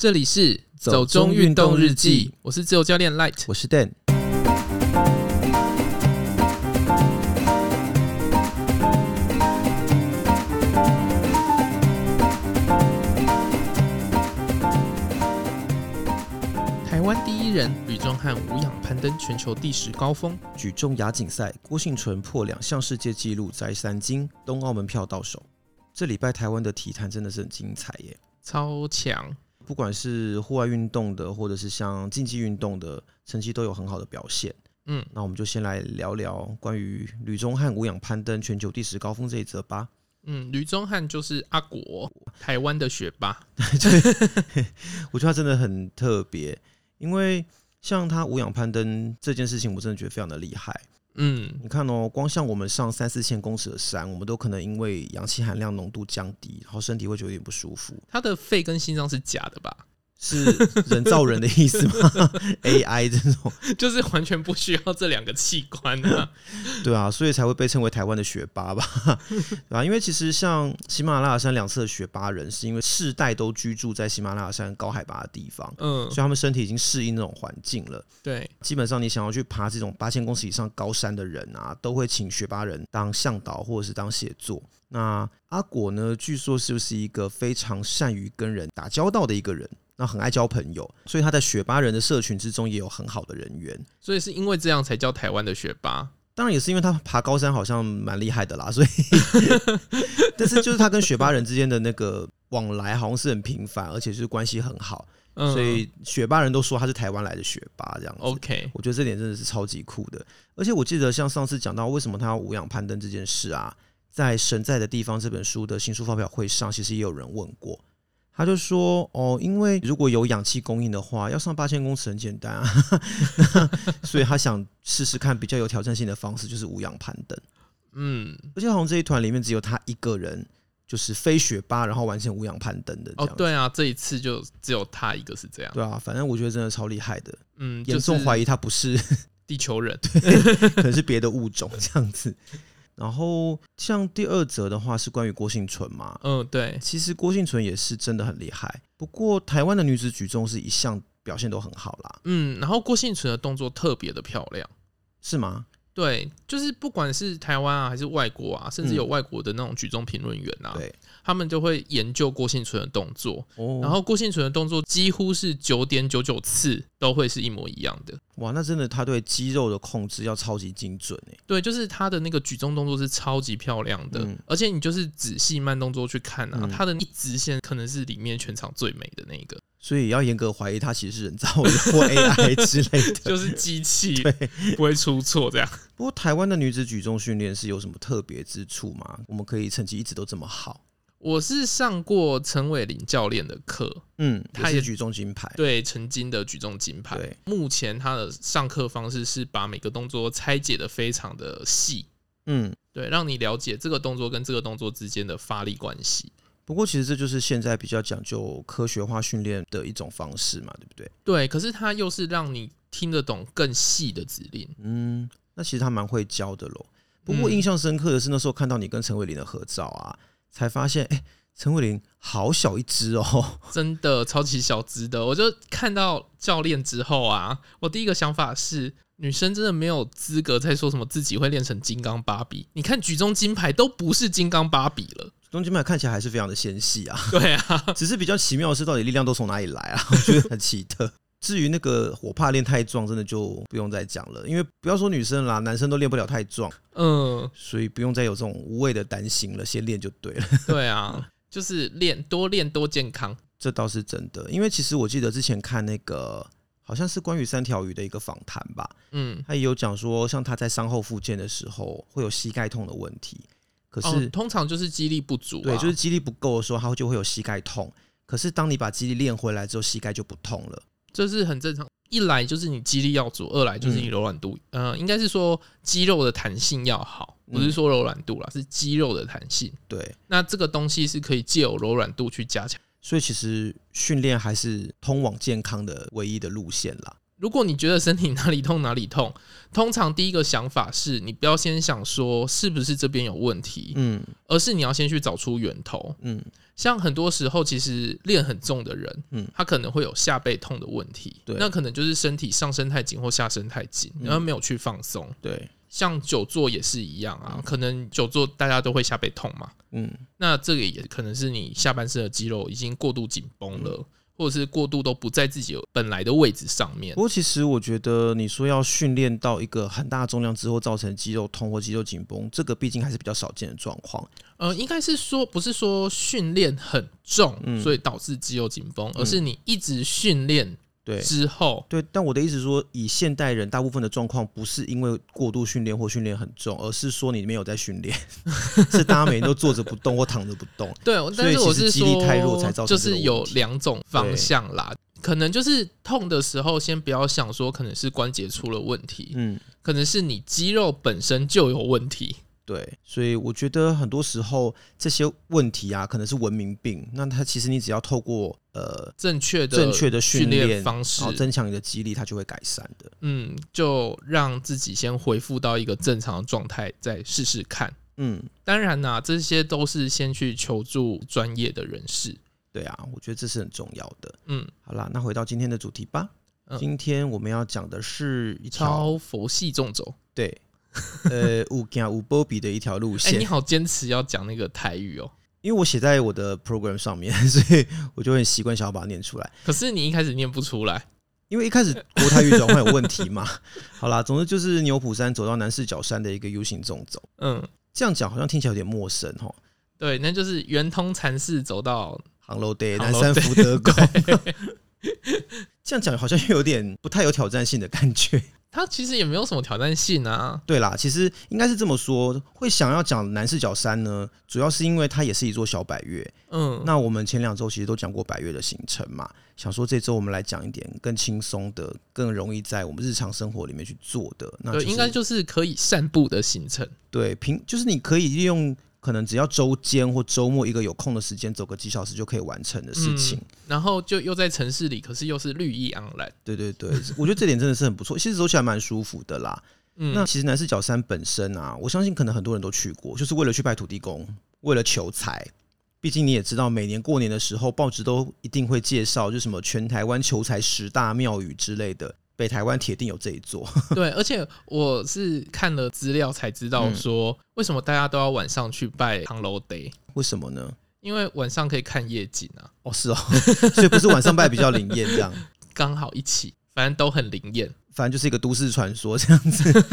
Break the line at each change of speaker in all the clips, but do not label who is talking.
这里是走中运动日记，我是自由教练 Light，
我是 Dan。
台湾第一人吕宗汉无氧攀登全球第十高峰，
举重亚锦赛郭幸淳破两项世界纪录摘三金，东奥门票到手。这礼拜台湾的体坛真的是很精彩耶，
超强！
不管是户外运动的，或者是像竞技运动的，成绩都有很好的表现。嗯，那我们就先来聊聊关于吕宗汉无氧攀登全球第十高峰这一则吧。
嗯，吕宗汉就是阿国，台湾的学霸。
对，我觉得他真的很特别，因为像他无氧攀登这件事情，我真的觉得非常的厉害。嗯，你看哦，光像我们上三四千公尺的山，我们都可能因为氧气含量浓度降低，然后身体会觉得有点不舒服。
他的肺跟心脏是假的吧？
是人造人的意思吗？AI 这种
就是完全不需要这两个器官啊。
对啊，所以才会被称为台湾的学霸吧？对啊？因为其实像喜马拉雅山两侧的学霸人，是因为世代都居住在喜马拉雅山高海拔的地方，嗯，所以他们身体已经适应那种环境了。
对，
基本上你想要去爬这种八千公尺以上高山的人啊，都会请学霸人当向导或者是当协作。那阿果呢，据说是不是一个非常善于跟人打交道的一个人？那很爱交朋友，所以他在雪巴人的社群之中也有很好的人缘，
所以是因为这样才叫台湾的雪巴。
当然也是因为他爬高山好像蛮厉害的啦，所以，但是就是他跟雪巴人之间的那个往来好像是很频繁，而且是关系很好，所以雪巴人都说他是台湾来的雪巴这样子。
OK，
我觉得这点真的是超级酷的。而且我记得像上次讲到为什么他要无氧攀登这件事啊，在《神在的地方》这本书的新书发表会上，其实也有人问过。他就说：“哦，因为如果有氧气供应的话，要上八千公尺很简单啊，所以他想试试看比较有挑战性的方式，就是无氧攀登。嗯，而且好像这一团里面只有他一个人，就是非雪巴，然后完成无氧攀登的。哦，
对啊，这一次就只有他一个是这样。
对啊，反正我觉得真的超厉害的。嗯，严重怀疑他不是
地球人，
对，可能是别的物种这样子。”然后像第二则的话是关于郭幸存嘛，
嗯，对，
其实郭幸存也是真的很厉害。不过台湾的女子举重是一向表现都很好啦，
嗯，然后郭幸存的动作特别的漂亮，
是吗？
对，就是不管是台湾啊，还是外国啊，甚至有外国的那种举重评论员啊，对，他们就会研究郭幸存的动作，哦然后郭幸存的动作几乎是九点九九次都会是一模一样的。
哇，那真的他对肌肉的控制要超级精准哎。
对，就是他的那个举重动作是超级漂亮的，而且你就是仔细慢动作去看啊，他的一直线可能是里面全场最美的那个。
所以要严格怀疑他其实是人造的或 AI 之类的，
就是机器，对，不会出错这样。
不过台湾的女子举重训练是有什么特别之处吗？我们可以成绩一直都这么好？
我是上过陈伟林教练的课，
嗯，他也举重金牌，
对，曾经的举重金牌。目前他的上课方式是把每个动作拆解的非常的细，嗯，对，让你了解这个动作跟这个动作之间的发力关系。
不过，其实这就是现在比较讲究科学化训练的一种方式嘛，对不对？
对，可是它又是让你听得懂更细的指令。
嗯，那其实他蛮会教的喽。不过印象深刻的是那时候看到你跟陈伟林的合照啊，才发现，哎，陈伟林好小一只哦，
真的超级小只的。我就看到教练之后啊，我第一个想法是，女生真的没有资格再说什么自己会练成金刚芭比。你看举重金牌都不是金刚芭比了。
中金牌看起来还是非常的纤细啊，
对啊，
只是比较奇妙的是，到底力量都从哪里来啊？我觉得很奇特。至于那个我怕练太壮，真的就不用再讲了，因为不要说女生啦，男生都练不了太壮，嗯，所以不用再有这种无谓的担心了，先练就对了。
对啊，就是练多练多健康，
这倒是真的。因为其实我记得之前看那个好像是关于三条鱼的一个访谈吧，嗯，他也有讲说，像他在伤后复健的时候会有膝盖痛的问题。可是、哦、
通常就是肌力不足、啊，
对，就是肌力不够的时候，它就会有膝盖痛。可是当你把肌力练回来之后，膝盖就不痛了，
这是很正常。一来就是你肌力要足，二来就是你柔软度，嗯、呃，应该是说肌肉的弹性要好，不是说柔软度啦，是肌肉的弹性。
对，
那这个东西是可以借由柔软度去加强。
所以其实训练还是通往健康的唯一的路线啦。
如果你觉得身体哪里痛哪里痛，通常第一个想法是你不要先想说是不是这边有问题，嗯，而是你要先去找出源头，嗯，像很多时候其实练很重的人，嗯，他可能会有下背痛的问题，对，那可能就是身体上身太紧或下身太紧，然后没有去放松，对，像久坐也是一样啊，可能久坐大家都会下背痛嘛，嗯，那这个也可能是你下半身的肌肉已经过度紧绷了。或者是过度都不在自己本来的位置上面。
不过，其实我觉得你说要训练到一个很大重量之后造成肌肉痛或肌肉紧绷，这个毕竟还是比较少见的状况。
呃，应该是说不是说训练很重，所以导致肌肉紧绷，而是你一直训练。对，之后
对，但我的意思是说，以现代人大部分的状况，不是因为过度训练或训练很重，而是说你没有在训练，是大家每天都坐着不动或躺着不动。
对，但是我是说，就是有两种方向啦，可能就是痛的时候，先不要想说可能是关节出了问题，嗯，可能是你肌肉本身就有问题。
对，所以我觉得很多时候这些问题啊，可能是文明病。那它其实你只要透过呃
正确的
正确的训练
方式，
增强你的肌力，它就会改善的。
嗯，就让自己先恢复到一个正常的状态，再试试看。嗯，当然啦、啊，这些都是先去求助专业的人士。
对啊，我觉得这是很重要的。嗯，好啦，那回到今天的主题吧。嗯、今天我们要讲的是一条
超佛系纵走。
对。呃，五加五波比的一条路线。
哎、欸，你好，坚持要讲那个台语哦，
因为我写在我的 program 上面，所以我就很习惯想要把它念出来。
可是你一开始念不出来，
因为一开始国台语转换有问题嘛。好啦，总之就是牛埔山走到南势角山的一个 U 型纵走。嗯，这样讲好像听起来有点陌生哦。
对，那就是圆通禅寺走到
杭楼 day 南山福德宫。这样讲好像有点不太有挑战性的感觉。
它其实也没有什么挑战性啊。
对啦，其实应该是这么说，会想要讲南势角山呢，主要是因为它也是一座小百岳。嗯，那我们前两周其实都讲过百岳的行程嘛，想说这周我们来讲一点更轻松的、更容易在我们日常生活里面去做的。那、就是、
应该就是可以散步的行程。
对，平就是你可以利用。可能只要周间或周末一个有空的时间，走个几小时就可以完成的事情。嗯、
然后就又在城市里，可是又是绿意盎然。
对对对，我觉得这点真的是很不错。其实走起来蛮舒服的啦。嗯，那其实南势角山本身啊，我相信可能很多人都去过，就是为了去拜土地公，为了求财。毕竟你也知道，每年过年的时候，报纸都一定会介绍，就什么全台湾求财十大庙宇之类的。北台湾铁定有这一座，
对，而且我是看了资料才知道说，为什么大家都要晚上去拜唐楼 day？
为什么呢？
因为晚上可以看夜景啊。
哦，是哦，所以不是晚上拜比较灵验这样，
刚好一起，反正都很灵验，
反正就是一个都市传说这样子。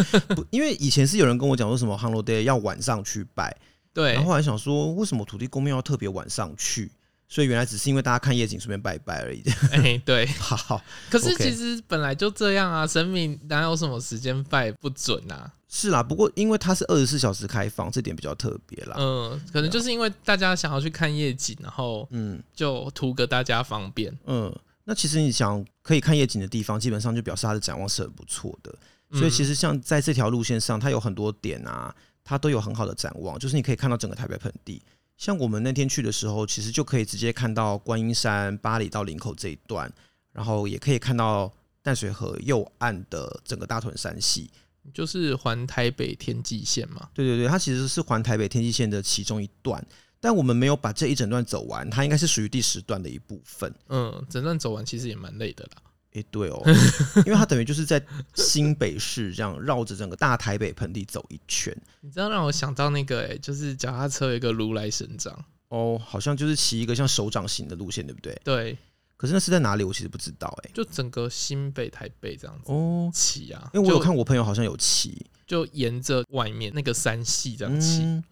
因为以前是有人跟我讲说什么唐楼 day 要晚上去拜，对，然后后来想说，为什么土地公庙要特别晚上去？所以原来只是因为大家看夜景顺便拜一拜而已。
哎、欸，对，
好。
可是其实本来就这样啊，神明哪有什么时间拜不准啊？
是啦，不过因为它是二十四小时开放，这点比较特别啦。
嗯，可能就是因为大家想要去看夜景，然后嗯，就图个大家方便。
嗯，那其实你想可以看夜景的地方，基本上就表示它的展望是很不错的。所以其实像在这条路线上，它有很多点啊，它都有很好的展望，就是你可以看到整个台北盆地。像我们那天去的时候，其实就可以直接看到观音山八里到林口这一段，然后也可以看到淡水河右岸的整个大屯山系，
就是环台北天际线嘛。
对对对，它其实是环台北天际线的其中一段，但我们没有把这一整段走完，它应该是属于第十段的一部分。
嗯，整段走完其实也蛮累的啦。
哎，对哦，因为它等于就是在新北市这样绕着整个大台北盆地走一圈。
你知道让我想到那个，哎，就是脚踏车有一个如来神掌
哦，好像就是骑一个像手掌型的路线，对不对？
对。
可是那是在哪里？我其实不知道，哎，
就整个新北台北这样子哦，骑啊。
因为我有看我朋友好像有骑，
就沿着外面那个山系这样骑。
嗯。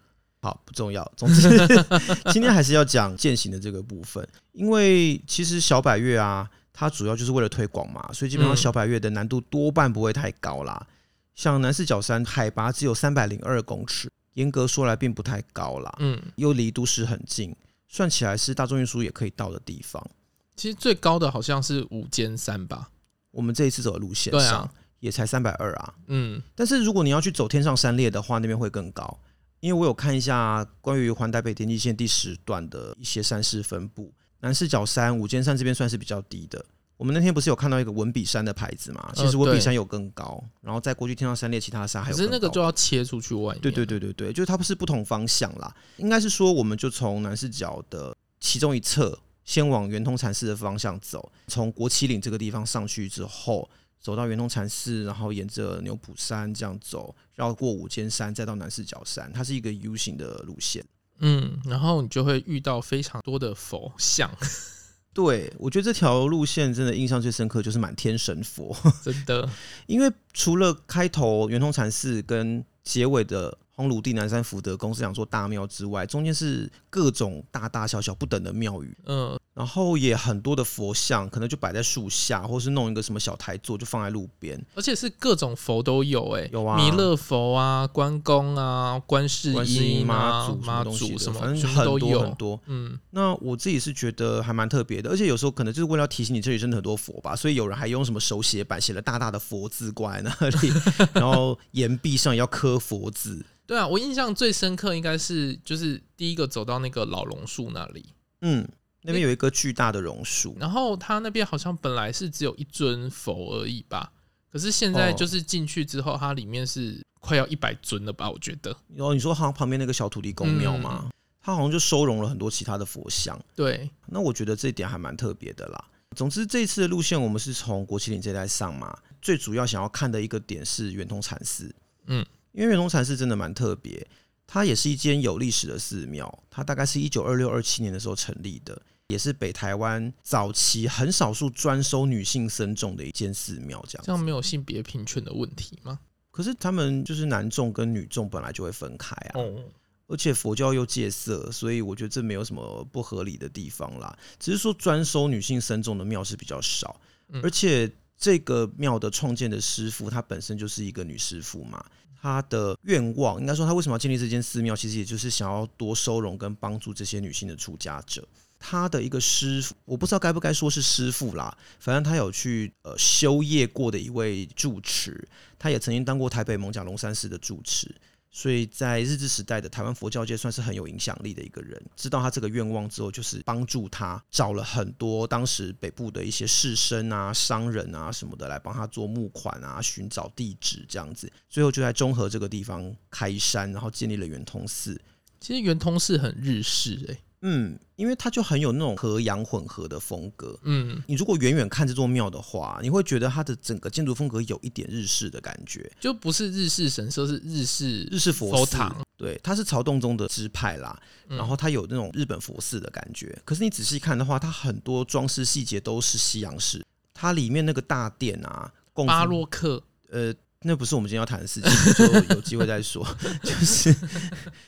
好，不重要。总之，今天还是要讲践行的这个部分，因为其实小百月啊。它主要就是为了推广嘛，所以基本上小百岳的难度多半不会太高啦。像南四角山海拔只有三百零二公尺，严格说来并不太高啦。嗯，又离都市很近，算起来是大众运输也可以到的地方。
其实最高的好像是五尖山吧，
我们这一次走的路线上也才三百二啊。嗯，但是如果你要去走天上山列的话，那边会更高，因为我有看一下关于环台北天际线第十段的一些山势分布。南势角山、五尖山这边算是比较低的，我们那天不是有看到一个文笔山的牌子嘛？其实文笔山有更高，呃、然后再过去天上山列其他的山还有。
可是那个就要切出去外面。
对对对对对，就是它不是不同方向啦。应该是说，我们就从南势角的其中一侧，先往圆通禅寺的方向走，从国旗岭这个地方上去之后，走到圆通禅寺，然后沿着牛埔山这样走，绕过五间山，再到南势角山，它是一个 U 型的路线。
嗯，然后你就会遇到非常多的佛像。
对，我觉得这条路线真的印象最深刻，就是满天神佛，
真的。
因为除了开头圆通禅寺跟结尾的。烘炉地南山福德宫是两座大庙之外，中间是各种大大小小不等的庙宇，嗯，然后也很多的佛像，可能就摆在树下，或是弄一个什么小台座，就放在路边，
而且是各种佛都有，哎，
有啊，
弥勒佛啊，关公啊，观世音啊，妈祖什么反正很多很多，嗯，
那我自己是觉得还蛮特别的，而且有时候可能就是为了要提醒你这里真的很多佛吧，所以有人还用什么手写板写了大大的佛字挂在那里，然后岩壁上也要刻佛字。
对啊，我印象最深刻应该是就是第一个走到那个老榕树那里，
嗯，那边有一个巨大的榕树，
然后它那边好像本来是只有一尊佛而已吧，可是现在就是进去之后，它里面是快要一百尊了吧？我觉得。
然后你说好像旁边那个小土地公庙嘛，嗯，它好像就收容了很多其他的佛像。
对，
那我觉得这一点还蛮特别的啦。总之这一次的路线我们是从国旗岭这带上嘛，最主要想要看的一个点是圆通禅寺，嗯。因为圆通禅寺真的蛮特别，它也是一间有历史的寺庙，它大概是一九二六二七年的时候成立的，也是北台湾早期很少数专收女性僧众的一间寺庙。这样
这样没有性别平权的问题吗？
可是他们就是男众跟女众本来就会分开啊，哦，而且佛教又戒色，所以我觉得这没有什么不合理的地方啦。只是说专收女性僧众的庙是比较少，而且这个庙的创建的师傅，她本身就是一个女师傅嘛。他的愿望，应该说他为什么要建立这间寺庙，其实也就是想要多收容跟帮助这些女性的出家者。他的一个师傅，我不知道该不该说是师傅啦，反正他有去呃修业过的一位住持，他也曾经当过台北艋舺龙山寺的住持。所以在日治时代的台湾佛教界算是很有影响力的一个人。知道他这个愿望之后，就是帮助他找了很多当时北部的一些士绅啊、商人啊什么的来帮他做募款啊、寻找地址这样子。最后就在中和这个地方开山，然后建立了圆通寺。
其实圆通寺很日式诶、
嗯，因为它就很有那种和洋混合的风格。嗯，你如果远远看这座庙的话，你会觉得它的整个建筑风格有一点日式的感觉，
就不是日式神社，是日式
日式佛堂。对，它是朝洞宗的支派啦，然后它有那种日本佛寺的感觉。嗯、可是你仔细看的话，它很多装饰细节都是西洋式。它里面那个大殿啊，
巴洛克，
呃。那不是我们今天要谈的事情，就 有机会再说。就是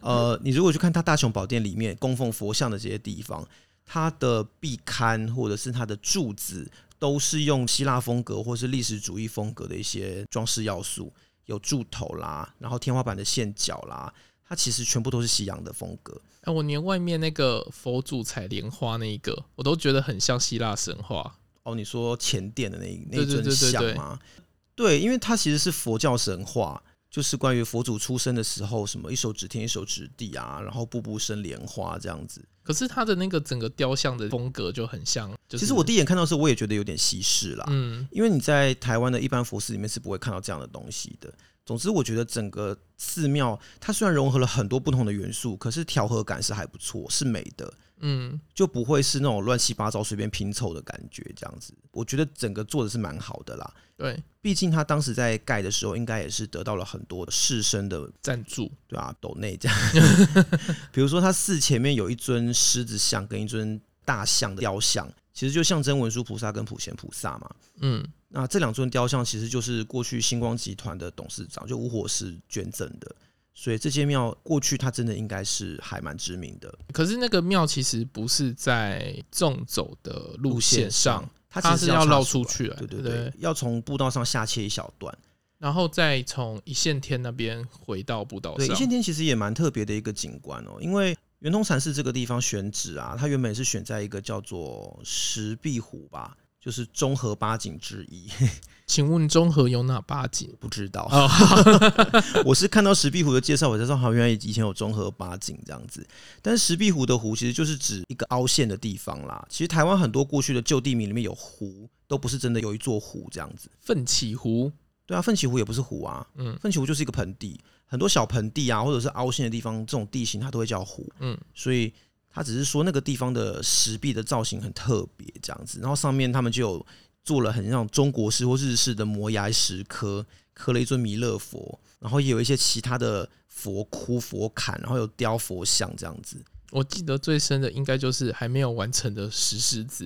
呃，你如果去看他大雄宝殿里面供奉佛像的这些地方，它的壁龛或者是它的柱子，都是用希腊风格或是历史主义风格的一些装饰要素，有柱头啦，然后天花板的线脚啦，它其实全部都是西洋的风格。
哎，我连外面那个佛祖采莲花那一个，我都觉得很像希腊神话。
哦，你说前殿的那一那尊像吗？对，因为它其实是佛教神话，就是关于佛祖出生的时候，什么一手指天一手指地啊，然后步步生莲花这样子。
可是它的那个整个雕像的风格就很像。
其实我第一眼看到的时候，我也觉得有点西式啦。嗯，因为你在台湾的一般佛寺里面是不会看到这样的东西的。总之，我觉得整个寺庙它虽然融合了很多不同的元素，可是调和感是还不错，是美的。嗯，就不会是那种乱七八糟随便拼凑的感觉，这样子，我觉得整个做的是蛮好的啦。
对，
毕竟他当时在盖的时候，应该也是得到了很多士绅的
赞助，
对啊，斗内这样。比如说，他寺前面有一尊狮子像跟一尊大象的雕像，其实就象征文殊菩萨跟普贤菩萨嘛。嗯，那这两尊雕像其实就是过去星光集团的董事长就吴火石捐赠的。所以这间庙过去它真的应该是还蛮知名的，
可是那个庙其实不是在纵走的路线上，它其实
是
要绕出去，
对对对，要从步道上下切一小段，
然后再从一线天那边回到步道上。
对，一线天其实也蛮特别的一个景观哦，因为圆通禅寺这个地方选址啊，它原本是选在一个叫做石壁湖吧。就是中和八景之一，
请问中和有哪八景？
不知道。我是看到石壁湖的介绍，我才知道好，原来以前有中和八景这样子。但是石壁湖的湖其实就是指一个凹陷的地方啦。其实台湾很多过去的旧地名里面有湖，都不是真的有一座湖这样子。
奋起湖，
对啊，奋起湖也不是湖啊，嗯，奋起湖就是一个盆地，很多小盆地啊，或者是凹陷的地方，这种地形它都会叫湖，嗯，所以它只是说那个地方的石壁的造型很特别这样子，然后上面他们就有做了很像中国式或日式的摩崖石刻，刻了一尊弥勒佛，然后也有一些其他的佛窟、佛龛，然后有雕佛像这样子。
我记得最深的应该就是还没有完成的石狮子。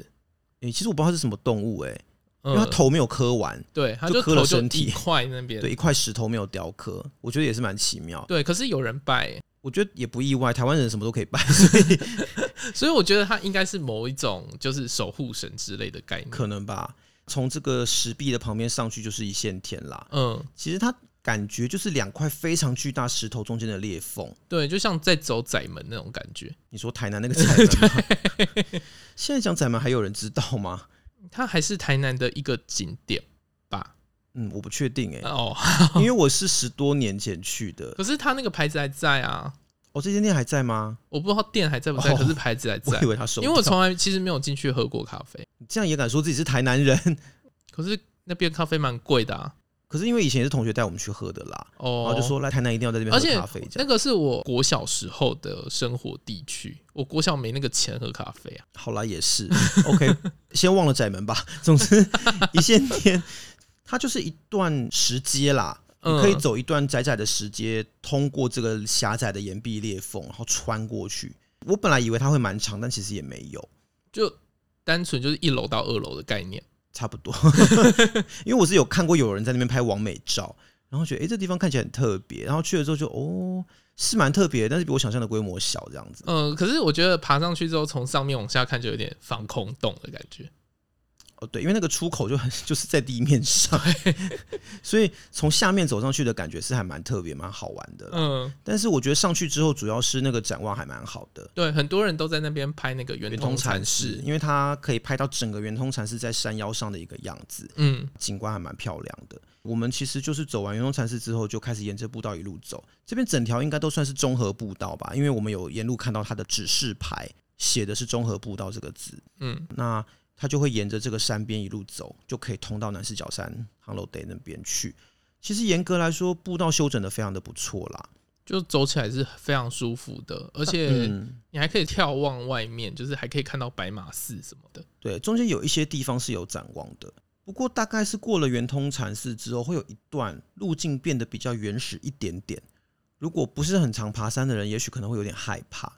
诶、
欸，其实我不知道它是什么动物诶、欸，因为它头没有刻完，嗯、
对，它
就刻了身体
一块那边，
对，一块石头没有雕刻，我觉得也是蛮奇妙。
对，可是有人拜、欸，
我觉得也不意外，台湾人什么都可以拜，所 以
所以我觉得它应该是某一种就是守护神之类的概念，
可能吧。从这个石壁的旁边上去就是一线天啦。嗯，其实它。感觉就是两块非常巨大石头中间的裂缝，
对，就像在走窄门那种感觉。
你说台南那个窄门吗？现在讲窄门还有人知道吗？
它还是台南的一个景点吧？
嗯，我不确定哎、欸。哦，因为我是十多年前去的。
可是他那个牌子还在啊。
哦，这间店还在吗？
我不知道店还在不在，哦、可是牌子还在。
我以为他收。
因为我从来其实没有进去喝过咖啡。
你这样也敢说自己是台南人？
可是那边咖啡蛮贵的啊。
可是因为以前也是同学带我们去喝的啦，哦，然后就说来台南一定要在这边喝咖啡。
那个是我国小时候的生活地区，我国小没那个钱喝咖啡啊。
好啦，也是 OK，先忘了窄门吧。总之，一线天它就是一段石阶啦，嗯、你可以走一段窄窄的石阶，通过这个狭窄的岩壁裂缝，然后穿过去。我本来以为它会蛮长，但其实也没有，
就单纯就是一楼到二楼的概念。
差不多，因为我是有看过有人在那边拍完美照，然后觉得哎、欸，这地方看起来很特别，然后去了之后就哦，是蛮特别，但是比我想象的规模小这样子。
嗯，可是我觉得爬上去之后，从上面往下看就有点防空洞的感觉。
哦，对，因为那个出口就很 就是在地面上，所以从下面走上去的感觉是还蛮特别、蛮好玩的。嗯，但是我觉得上去之后，主要是那个展望还蛮好的。
对，很多人都在那边拍那个圆通禅寺，
因为它可以拍到整个圆通禅寺在山腰上的一个样子。嗯，景观还蛮漂亮的。我们其实就是走完圆通禅寺之后，就开始沿着步道一路走。这边整条应该都算是综合步道吧，因为我们有沿路看到它的指示牌，写的是综合步道这个字。嗯，那。他就会沿着这个山边一路走，就可以通到南四角山 Hello Day 那边去。其实严格来说，步道修整的非常的不错啦，
就走起来是非常舒服的，而且你还可以眺望外面，就是还可以看到白马寺什么的。
对，中间有一些地方是有展望的，不过大概是过了圆通禅寺之后，会有一段路径变得比较原始一点点。如果不是很常爬山的人，也许可能会有点害怕。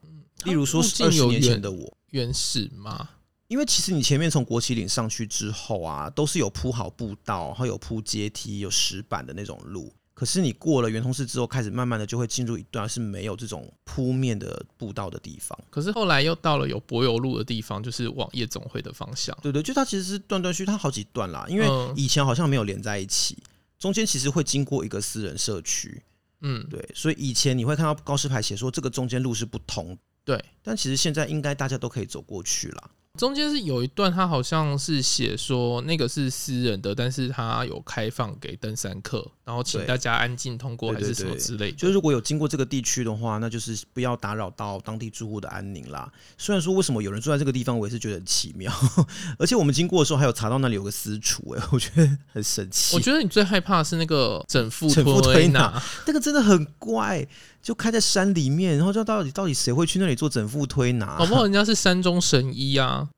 例如说，二十年前的我，
原始吗？
因为其实你前面从国旗岭上去之后啊，都是有铺好步道，然后有铺阶梯、有石板的那种路。可是你过了圆通寺之后，开始慢慢的就会进入一段是没有这种铺面的步道的地方。
可是后来又到了有柏油路的地方，就是往夜总会的方向。
对对，就它其实是断断续续，它好几段啦。因为以前好像没有连在一起，中间其实会经过一个私人社区。嗯，对，所以以前你会看到告示牌写说这个中间路是不通。
对，
但其实现在应该大家都可以走过去了。
中间是有一段，他好像是写说那个是私人的，但是他有开放给登山客，然后请大家安静通过还是什么之类的。
就是如果有经过这个地区的话，那就是不要打扰到当地住户的安宁啦。虽然说为什么有人住在这个地方，我也是觉得很奇妙。而且我们经过的时候还有查到那里有个私厨，哎，我觉得很神奇。
我觉得你最害怕的是那个整副
整副推拿，那个真的很怪，就开在山里面，然后就到底到底谁会去那里做整副推拿？
搞不好人家是山中神医啊。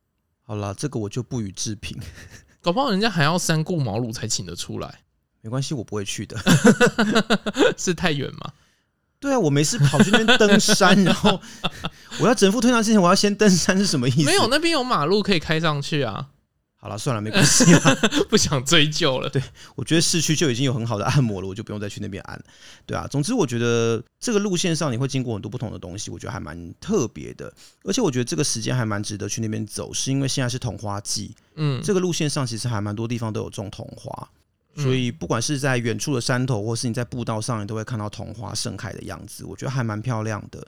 好了，这个我就不予置评。
搞不好人家还要三顾茅庐才请得出来。
没关系，我不会去的。
是太远吗？
对啊，我没事跑去那边登山，然后 我要整副推拿之前，我要先登山是什么意思？
没有，那边有马路可以开上去啊。
好了，算了，没关系了，
不想追究了。
对，我觉得市区就已经有很好的按摩了，我就不用再去那边按。对啊，总之我觉得这个路线上你会经过很多不同的东西，我觉得还蛮特别的。而且我觉得这个时间还蛮值得去那边走，是因为现在是桐花季。嗯，这个路线上其实还蛮多地方都有种桐花，所以不管是在远处的山头，或是你在步道上，你都会看到桐花盛开的样子，我觉得还蛮漂亮的。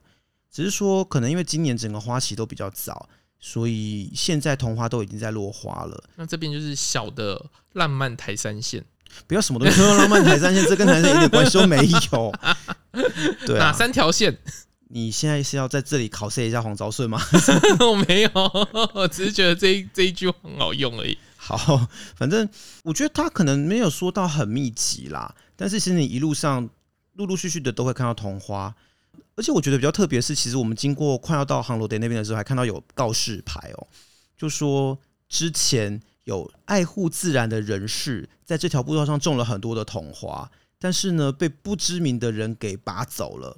只是说，可能因为今年整个花期都比较早。所以现在桐花都已经在落花了。
那这边就是小的浪漫台山线，
不要什么东西说浪漫台山线，这跟台三一点关系都没有。对啊，
哪三条线？
你现在是要在这里考试一下黄昭顺吗？
我没有，我只是觉得这一这一句很好用而已。
好，反正我觉得他可能没有说到很密集啦，但是其实你一路上陆陆续续的都会看到桐花，而且我觉得比较特别的是，其实我们经过快要到航罗 day 那边的时候，还看到有告示牌哦，就说之前有爱护自然的人士在这条步道上种了很多的桐花，但是呢，被不知名的人给拔走了。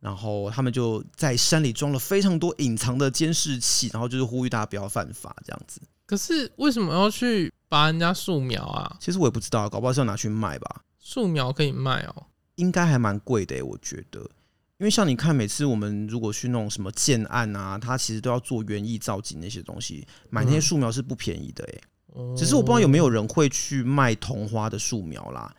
然后他们就在山里装了非常多隐藏的监视器，然后就是呼吁大家不要犯法这样子。
可是为什么要去拔人家树苗啊？
其实我也不知道，搞不好是要拿去卖吧。
树苗可以卖哦，
应该还蛮贵的，我觉得。因为像你看，每次我们如果去那种什么建案啊，它其实都要做园艺造景那些东西，买那些树苗是不便宜的诶。嗯。只是我不知道有没有人会去卖同花的树苗啦。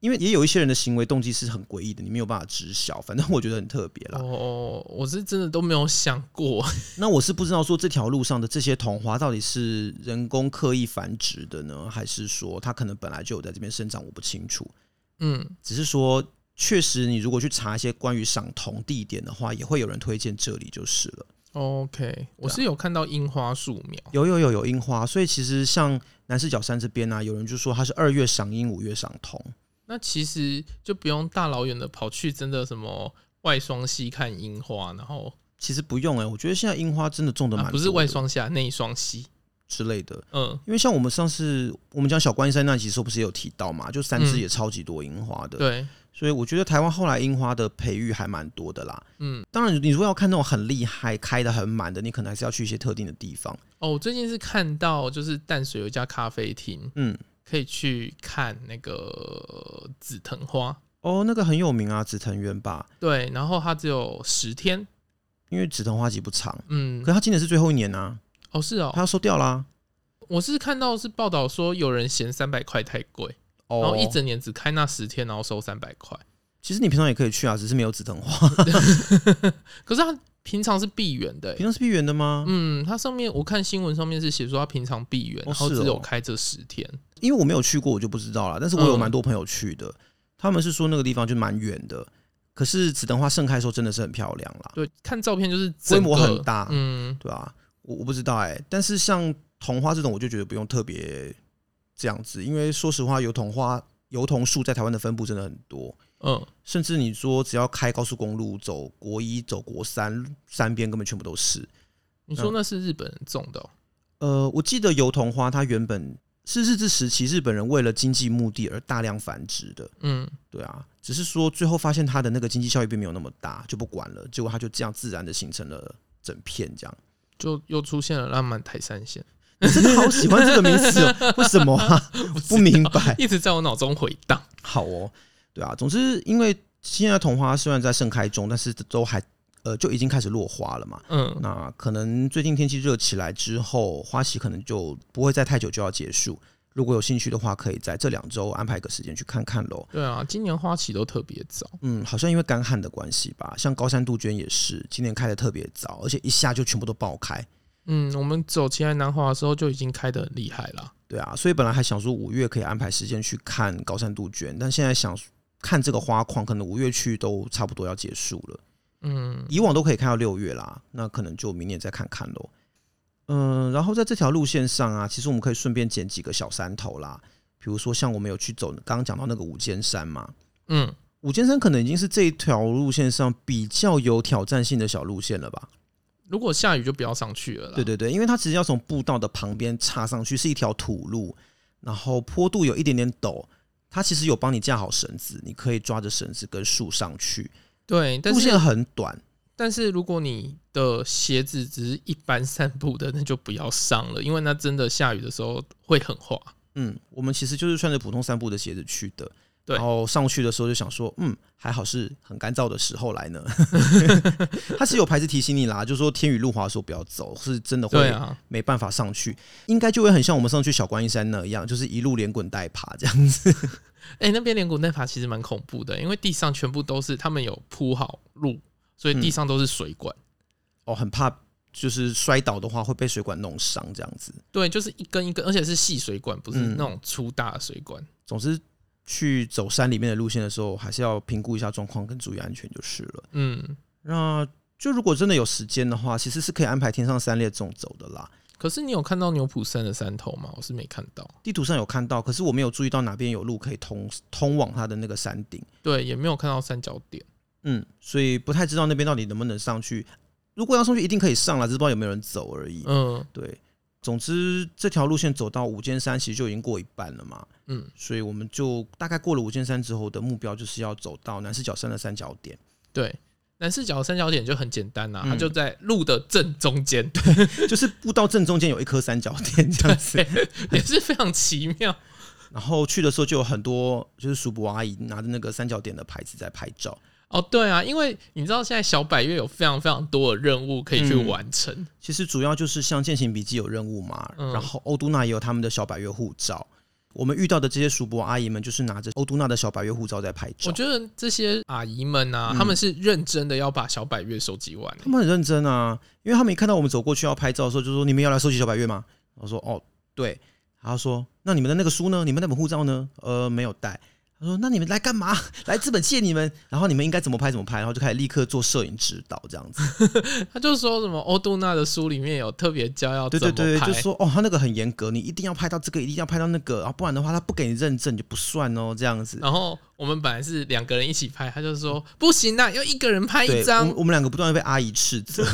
因为也有一些人的行为动机是很诡异的，你没有办法知晓。反正我觉得很特别啦。
哦，我是真的都没有想过。
那我是不知道说这条路上的这些桐花到底是人工刻意繁殖的呢，还是说它可能本来就有在这边生长？我不清楚。嗯，只是说确实，你如果去查一些关于赏桐地点的话，也会有人推荐这里就是了。
OK，我是有看到樱花树苗，
有有有有樱花，所以其实像南势角山这边呢、啊，有人就说它是二月赏樱，五月赏桐。
那其实就不用大老远的跑去真的什么外双溪看樱花，然后
其实不用哎、欸，我觉得现在樱花真的种的蛮多
不是外双溪，内双溪
之类的。嗯，因为像我们上次我们讲小观音山那集时候不是有提到嘛，就三只也超级多樱花的。对，所以我觉得台湾后来樱花的培育还蛮多的啦。嗯，当然你如果要看那种很厉害、开的很满的，你可能还是要去一些特定的地方。
哦，我最近是看到就是淡水有一家咖啡厅，嗯。可以去看那个紫藤花
哦，那个很有名啊，紫藤园吧？
对，然后它只有十天，
因为紫藤花期不长，嗯，可是它今年是最后一年啊。
哦，是哦，
他要收掉啦。
我是看到是报道说有人嫌三百块太贵，哦，然后一整年只开那十天，然后收三百块。
其实你平常也可以去啊，只是没有紫藤花。
可是它。平常是闭园的，
平常是闭园的吗？
嗯，它上面我看新闻上面是写说它平常闭园，然后只有开这十天。
因为我没有去过，我就不知道了。但是我有蛮多朋友去的，他们是说那个地方就蛮远的。可是紫藤花盛开的时候真的是很漂亮啦。
对，看照片就是
规模很大，嗯，对吧？我我不知道哎，但是像桐花这种，我就觉得不用特别这样子，因为说实话，油桐花、油桐树在台湾的分布真的很多。嗯，甚至你说只要开高速公路走国一走国三，山边根本全部都是。
你说那是日本人种的？哦？
呃，我记得油桐花它原本是日治时期日本人为了经济目的而大量繁殖的。嗯，对啊，只是说最后发现它的那个经济效益并没有那么大，就不管了。结果它就这样自然的形成了整片，这样
就又出现了浪漫台三线。
你真的好喜欢这个名词哦？为什么啊？不，不明白，
一直在我脑中回荡。
好哦。对啊，总之，因为现在桐花虽然在盛开中，但是都还呃就已经开始落花了嘛。嗯，那可能最近天气热起来之后，花期可能就不会再太久就要结束。如果有兴趣的话，可以在这两周安排个时间去看看喽。
对啊，今年花期都特别早。
嗯，好像因为干旱的关系吧，像高山杜鹃也是今年开的特别早，而且一下就全部都爆开。
嗯，我们走奇来南华的时候就已经开得很厉害了。
对啊，所以本来还想说五月可以安排时间去看高山杜鹃，但现在想。看这个花况，可能五月去都差不多要结束了。嗯，以往都可以看到六月啦，那可能就明年再看看喽。嗯，然后在这条路线上啊，其实我们可以顺便捡几个小山头啦，比如说像我们有去走刚刚讲到那个五尖山嘛。嗯，五尖山可能已经是这一条路线上比较有挑战性的小路线了吧？
如果下雨就不要上去了。
对对对，因为它其实要从步道的旁边插上去，是一条土路，然后坡度有一点点陡。它其实有帮你架好绳子，你可以抓着绳子跟树上去。
对，但是
路线很短。
但是如果你的鞋子只是一般散步的，那就不要上了，因为那真的下雨的时候会很滑。
嗯，我们其实就是穿着普通散步的鞋子去的。对，然后上去的时候就想说，嗯，还好是很干燥的时候来呢。它是有牌子提醒你啦，就是说天雨路滑的时候不要走，是真的会没办法上去。啊、应该就会很像我们上去小观音山那样，就是一路连滚带爬这样子。
哎、欸，那边连滚带爬其实蛮恐怖的，因为地上全部都是他们有铺好路，所以地上都是水管。嗯、
哦，很怕就是摔倒的话会被水管弄伤这样子。
对，就是一根一根，而且是细水管，不是那种粗大的水管。嗯、
总之。去走山里面的路线的时候，还是要评估一下状况跟注意安全就是了。嗯，那就如果真的有时间的话，其实是可以安排天上三列这种走的啦。
可是你有看到牛埔山的山头吗？我是没看到，
地图上有看到，可是我没有注意到哪边有路可以通通往它的那个山顶。
对，也没有看到三角点。
嗯，所以不太知道那边到底能不能上去。如果要上去，一定可以上了，只是不知道有没有人走而已。嗯，对。总之，这条路线走到五间山，其实就已经过一半了嘛。嗯，所以我们就大概过了五间山之后的目标，就是要走到南四角山的三角点。
对。南四角三角点就很简单呐、啊，它就在路的正中间，
对，就是步道正中间有一颗三角点这样子，
也是非常奇妙。
然后去的时候就有很多就是叔伯阿姨拿着那个三角点的牌子在拍照。
哦，对啊，因为你知道现在小百月有非常非常多的任务可以去完成。嗯、
其实主要就是像健行笔记有任务嘛，嗯、然后欧都娜也有他们的小百月护照。我们遇到的这些叔伯阿姨们，就是拿着欧都娜的小百月护照在拍照。
我觉得这些阿姨们啊，他们是认真的要把小百月收集完、欸。
他们很认真啊，因为他们一看到我们走过去要拍照的时候，就说：“你们要来收集小百岳吗？”我说：“哦，对。”然后说：“那你们的那个书呢？你们那本护照呢？”呃，没有带。他说：“那你们来干嘛？来资本借你们，然后你们应该怎么拍怎么拍，然后就开始立刻做摄影指导这样子。”
他就说什么欧杜娜的书里面有特别教要对对对，
就说哦，他那个很严格，你一定要拍到这个，一定要拍到那个，然后不然的话他不给你认证你就不算哦，这样子。
然后。我们本来是两个人一起拍，他就说不行啊，要一个人拍一张。
我们两个不断的被阿姨斥责，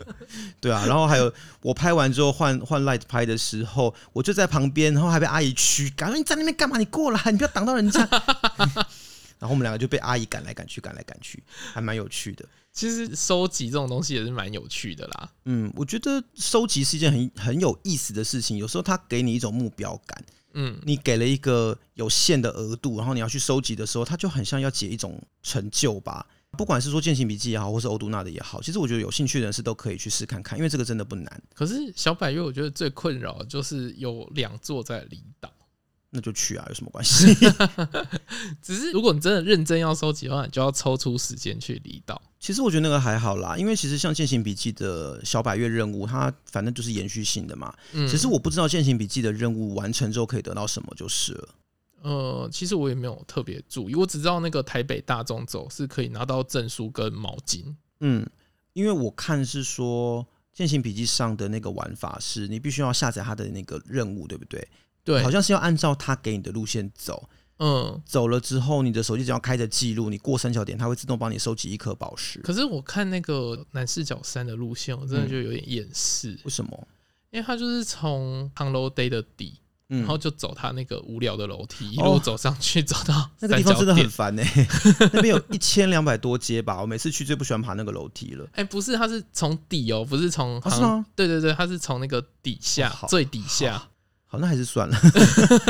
对啊。然后还有我拍完之后换换 light 拍的时候，我就在旁边，然后还被阿姨驱赶，说你在那边干嘛？你过来，你不要挡到人家。然后我们两个就被阿姨赶来赶去，赶来赶去，还蛮有趣的。
其实收集这种东西也是蛮有趣的啦。
嗯，我觉得收集是一件很很有意思的事情。有时候它给你一种目标感。嗯，你给了一个有限的额度，然后你要去收集的时候，它就很像要解一种成就吧。不管是说践行笔记也好，或是欧杜娜的也好，其实我觉得有兴趣的人士都可以去试看看，因为这个真的不难。
可是小百月，我觉得最困扰就是有两座在离岛。
那就去啊，有什么关系？
只是如果你真的认真要收集的话，你就要抽出时间去离岛。
其实我觉得那个还好啦，因为其实像践行笔记的小百月任务，它反正就是延续性的嘛。嗯，其实我不知道践行笔记的任务完成之后可以得到什么，就是了。
呃，其实我也没有特别注意，我只知道那个台北大众走是可以拿到证书跟毛巾。
嗯，因为我看是说践行笔记上的那个玩法是，你必须要下载它的那个任务，对不对？
对，
好像是要按照他给你的路线走，嗯，走了之后，你的手机只要开着记录，你过三角点，它会自动帮你收集一颗宝石。
可是我看那个南势角山的路线，我真的就有点厌世。
为什么？
因为他就是从航楼 day 的底，然后就走他那个无聊的楼梯，一路走上去，走到
那个地方真的很烦呢。那边有一千两百多阶吧，我每次去最不喜欢爬那个楼梯了。
哎，不是，它是从底哦，不是从航，对对对，它是从那个底下最底下。
好，那还是算了。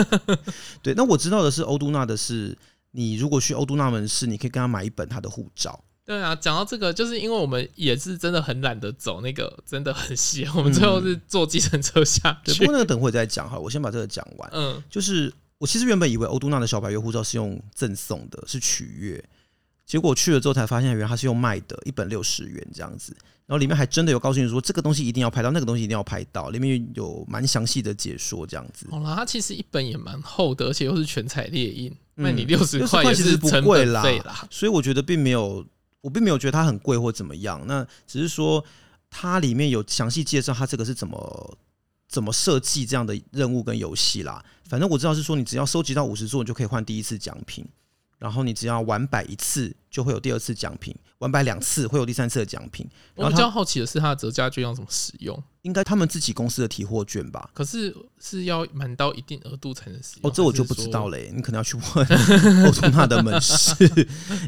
对，那我知道的是欧都纳的是，你如果去欧都纳门市，你可以跟他买一本他的护照。
对啊，讲到这个，就是因为我们也是真的很懒得走那个，真的很闲。我们最后是坐计程车下去。
对，不过那个等会再讲哈，我先把这个讲完。嗯，就是我其实原本以为欧都纳的小白月护照是用赠送的，是取阅。结果去了之后才发现，原来他是用卖的，一本六十元这样子。然后里面还真的有告诉你说，这个东西一定要拍到，那个东西一定要拍到，里面有蛮详细的解说这样子。
好啦，它其实一本也蛮厚的，而且又是全彩列印，卖你六十块也是不贵啦。
所以我觉得并没有，我并没有觉得它很贵或怎么样。那只是说它里面有详细介绍它这个是怎么怎么设计这样的任务跟游戏啦。反正我知道是说，你只要收集到五十座，你就可以换第一次奖品。然后你只要完摆一次，就会有第二次奖品；完摆两次，会有第三次的奖品。
我比较好奇的是，它的折价券要怎么使用？
应该他们自己公司的提货券吧？
可是是要满到一定额度才能使用？
哦，这我就不知道嘞。你可能要去问欧都纳的门市，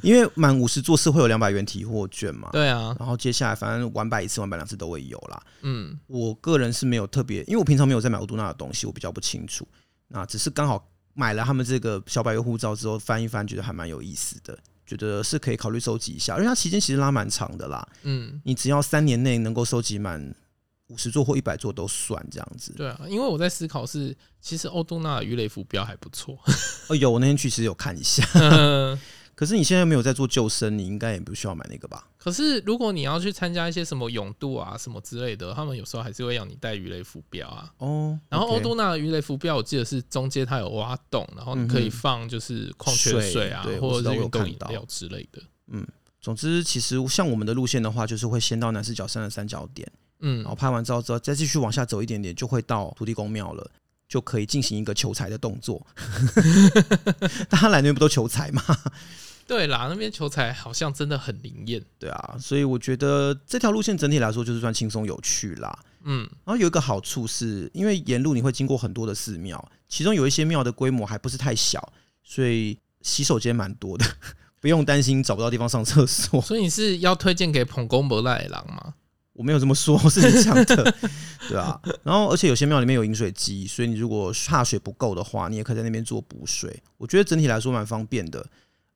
因为满五十座是会有两百元提货券嘛？
对啊。
然后接下来反正完摆一次、完摆两次都会有啦。嗯，我个人是没有特别，因为我平常没有在买欧都纳的东西，我比较不清楚。那只是刚好。买了他们这个小百岳护照之后翻一翻，觉得还蛮有意思的，觉得是可以考虑收集一下。因为它期间其实拉蛮长的啦，嗯，你只要三年内能够收集满五十座或一百座都算这样子。
对啊，因为我在思考是，其实欧都纳鱼雷浮标还不错。
哦，有，我那天去其实有看一下。可是你现在没有在做救生，你应该也不需要买那个吧？
可是如果你要去参加一些什么泳渡啊什么之类的，他们有时候还是会让你带鱼雷浮标啊。哦，然后欧多纳的鱼雷浮标，我记得是中间它有挖洞，然后你可以放就是矿泉水啊，
对
或者是运动饮料之类的。
嗯，总之其实像我们的路线的话，就是会先到南势角山的三角点，嗯，然后拍完照之后再继续往下走一点点，就会到土地公庙了，就可以进行一个求财的动作。大家来那边不都求财吗？
对啦，那边求财好像真的很灵验。
对啊，所以我觉得这条路线整体来说就是算轻松有趣啦。嗯，然后有一个好处是，因为沿路你会经过很多的寺庙，其中有一些庙的规模还不是太小，所以洗手间蛮多的，不用担心找不到地方上厕所。
所以你是要推荐给捧公伯赖郎吗？
我没有这么说，我是你讲的，对啊。然后而且有些庙里面有饮水机，所以你如果怕水不够的话，你也可以在那边做补水。我觉得整体来说蛮方便的。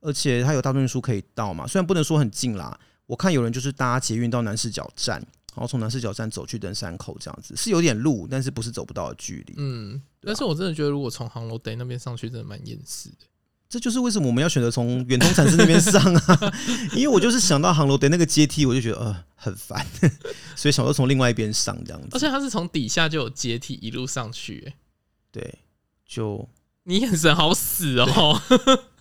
而且它有大众运输可以到嘛，虽然不能说很近啦。我看有人就是搭捷运到南势角站，然后从南势角站走去登山口，这样子是有点路，但是不是走不到的距离。嗯，
但是我真的觉得，如果从航楼 day 那边上去，真的蛮厌世的。
这就是为什么我们要选择从远东产市那边上啊，因为我就是想到航楼 day 那个阶梯，我就觉得呃很烦，所以想说从另外一边上这样子。
而且它是从底下就有阶梯一路上去，欸，
对，就
你眼神好死哦。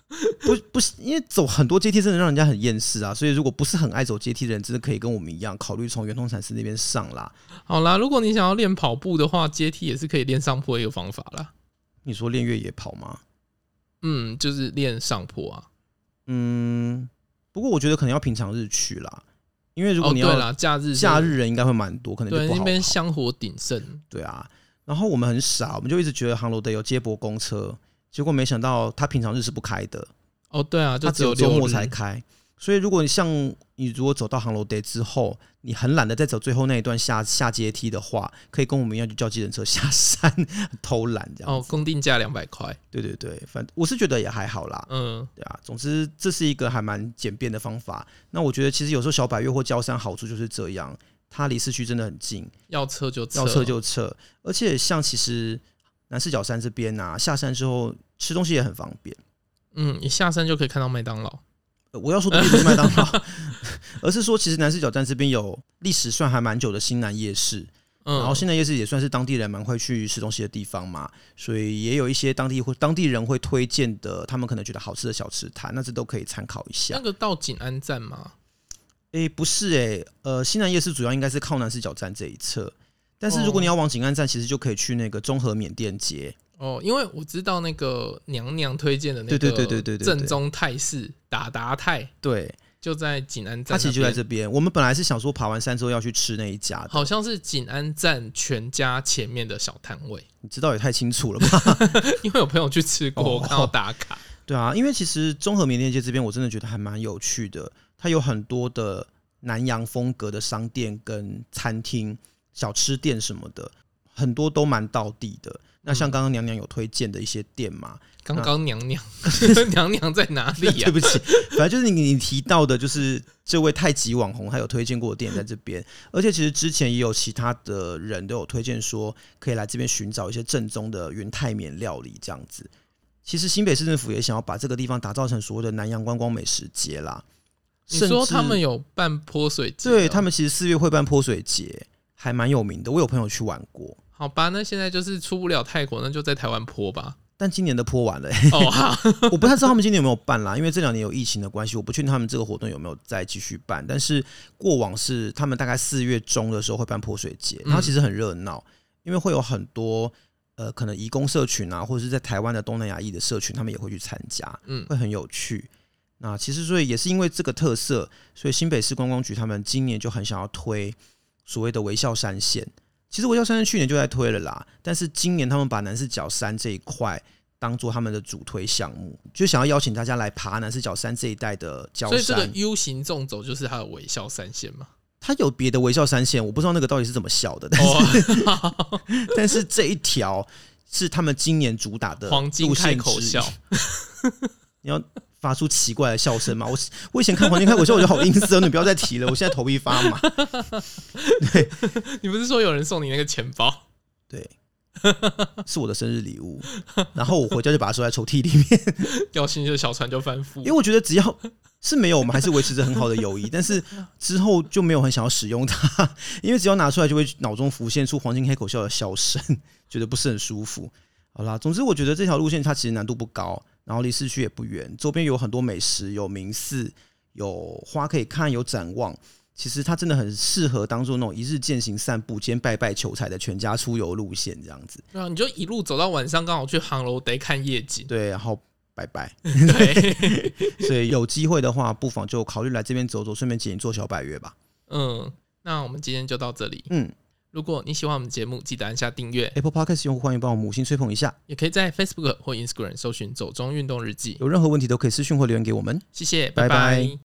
不不是，因为走很多阶梯真的让人家很厌世啊，所以如果不是很爱走阶梯的人，真的可以跟我们一样考虑从圆通禅师那边上啦。
好啦，如果你想要练跑步的话，阶梯也是可以练上坡的一个方法啦。
你说练越野跑吗？
嗯，就是练上坡啊。
嗯，不过我觉得可能要平常日去啦，因为如果你要、
哦、对啦假日
假日人应该会蛮多，可能。
对那边香火鼎盛。
对啊，然后我们很傻，我们就一直觉得航楼得有接驳公车。结果没想到他平常日是不开的
哦，对啊，他
只有周末才开。所以如果你像你如果走到航楼 day 之后，你很懒得再走最后那一段下下阶梯的话，可以跟我们一样就叫计程车下山偷懒这样。
哦，公定价两百块。
对对对，反正我是觉得也还好啦。嗯，对啊，总之这是一个还蛮简便的方法。那我觉得其实有时候小百岳或郊山好处就是这样，它离市区真的很近，
要撤就撤，
要撤就撤，而且像其实。南四角山这边啊，下山之后吃东西也很方便。
嗯，一下山就可以看到麦当劳。
我要说的不是麦当劳，而是说其实南四角站这边有历史算还蛮久的新南夜市。嗯，然后新南夜市也算是当地人蛮会去吃东西的地方嘛，所以也有一些当地会当地人会推荐的，他们可能觉得好吃的小吃摊，那这都可以参考一下。
那个到景安站吗？
诶、欸，不是诶、欸，呃，新南夜市主要应该是靠南四角站这一侧。但是如果你要往景安站，其实就可以去那个综合缅甸街
哦，因为我知道那个娘娘推荐的那个对对对对对正宗泰式达达泰，对，就在景安站，它
其实就在这边。我们本来是想说爬完山之后要去吃那一家的，
好像是景安站全家前面的小摊位，
你知道也太清楚了吧？
因为有朋友去吃过，看到打卡。
对啊，因为其实综合缅甸街这边我真的觉得还蛮有趣的，它有很多的南洋风格的商店跟餐厅。小吃店什么的，很多都蛮到地的。那像刚刚娘娘有推荐的一些店嘛？
刚刚娘娘，娘娘在哪里呀？
对不起，反正就是你你提到的，就是这位太极网红，他有推荐过的店在这边。而且其实之前也有其他的人都有推荐说，可以来这边寻找一些正宗的云泰缅料理这样子。其实新北市政府也想要把这个地方打造成所谓的南洋观光美食节啦。
你说他们有办泼水节？
对，他们其实四月会办泼水节。还蛮有名的，我有朋友去玩过。
好吧，那现在就是出不了泰国，那就在台湾泼吧。
但今年的泼完了，欸，哦，好，我不太知道他们今年有没有办啦，因为这两年有疫情的关系，我不确定他们这个活动有没有再继续办。但是过往是他们大概四月中的时候会办泼水节，然后其实很热闹，因为会有很多呃可能移工社群啊，或者是在台湾的东南亚裔的社群，他们也会去参加，嗯，会很有趣。那其实所以也是因为这个特色，所以新北市观光局他们今年就很想要推。所谓的微笑山线，其实微笑山线去年就在推了啦，但是今年他们把南势角山这一块当做他们的主推项目，就想要邀请大家来爬南势角山这一带的郊山。
所以这个 U 型纵走就是它的微笑山线吗？
它有别的微笑山线，我不知道那个到底是怎么笑的，但是、哦、但是这一条是他们今年主打的
黄金开口笑。
你要。发出奇怪的笑声嘛？我我以前看黄金开口笑，我觉得好阴森，你不要再提了。我现在头皮发麻。对，
你不是说有人送你那个钱包？
对，是我的生日礼物。然后我回家就把它收在抽屉里面。
掉进去的小船就翻覆。
因为我觉得只要是没有，我们还是维持着很好的友谊。但是之后就没有很想要使用它，因为只要拿出来就会脑中浮现出黄金开口笑的笑声，觉得不是很舒服。好啦，总之我觉得这条路线它其实难度不高。然后离市区也不远，周边有很多美食，有名寺，有花可以看，有展望。其实它真的很适合当做那种一日健行散步兼拜拜求财的全家出游路线这样子。
对啊，你就一路走到晚上，刚好去航楼得看夜景。
对，然后拜拜。
对，
所以有机会的话，不妨就考虑来这边走走，顺便解一座小百月吧。
嗯，那我们今天就到这里。
嗯，
如果你喜欢我们节目，记得按下订阅。
Apple Podcast 用户欢迎帮我们五星吹捧一下，
也可以在 Facebook 或 Instagram 搜寻“走中运动日记”。
有任何问题都可以私讯或留言给我们。
谢谢，
拜拜。
拜拜。